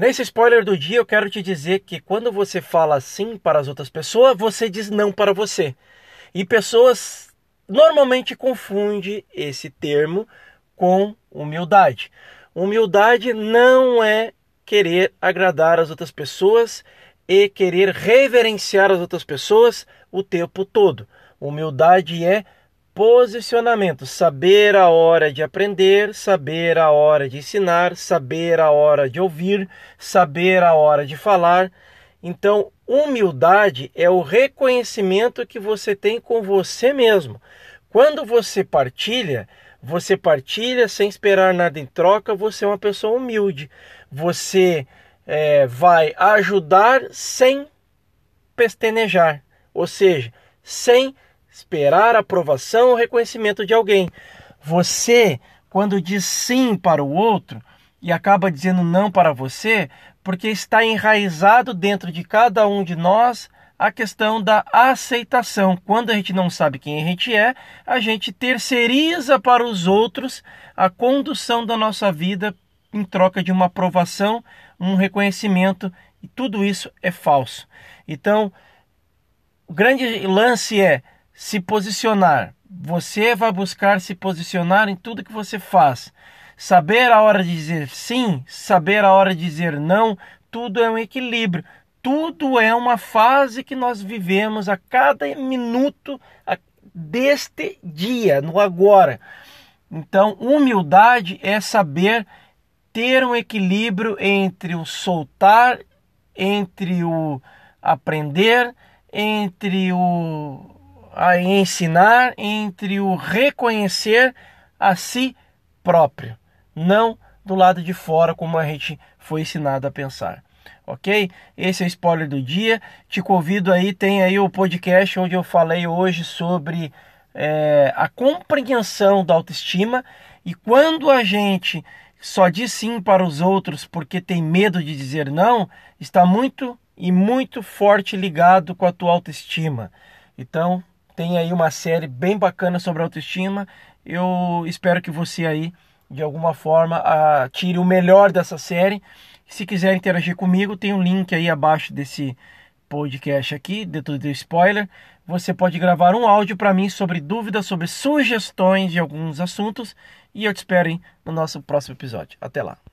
Nesse spoiler do dia, eu quero te dizer que quando você fala sim para as outras pessoas, você diz não para você. E pessoas normalmente confundem esse termo com humildade. Humildade não é querer agradar as outras pessoas e querer reverenciar as outras pessoas o tempo todo. Humildade é posicionamento, saber a hora de aprender, saber a hora de ensinar, saber a hora de ouvir, saber a hora de falar. Então, humildade é o reconhecimento que você tem com você mesmo. Quando você partilha, você partilha sem esperar nada em troca, você é uma pessoa humilde. Você é, vai ajudar sem pestenejar, ou seja, sem esperar aprovação ou reconhecimento de alguém. Você, quando diz sim para o outro e acaba dizendo não para você, porque está enraizado dentro de cada um de nós a questão da aceitação. Quando a gente não sabe quem a gente é, a gente terceiriza para os outros a condução da nossa vida em troca de uma aprovação, um reconhecimento, e tudo isso é falso. Então, o grande lance é se posicionar. Você vai buscar se posicionar em tudo que você faz. Saber a hora de dizer sim, saber a hora de dizer não, tudo é um equilíbrio. Tudo é uma fase que nós vivemos a cada minuto deste dia, no agora. Então, humildade é saber ter um equilíbrio entre o soltar, entre o aprender, entre o a ensinar entre o reconhecer a si próprio, não do lado de fora como a gente foi ensinado a pensar. Ok? Esse é o spoiler do dia. Te convido aí, tem aí o podcast onde eu falei hoje sobre é, a compreensão da autoestima e quando a gente só diz sim para os outros porque tem medo de dizer não, está muito e muito forte ligado com a tua autoestima. Então, tem aí uma série bem bacana sobre autoestima. Eu espero que você aí, de alguma forma, tire o melhor dessa série. Se quiser interagir comigo, tem um link aí abaixo desse podcast aqui, dentro do spoiler. Você pode gravar um áudio para mim sobre dúvidas, sobre sugestões de alguns assuntos. E eu te espero hein, no nosso próximo episódio. Até lá.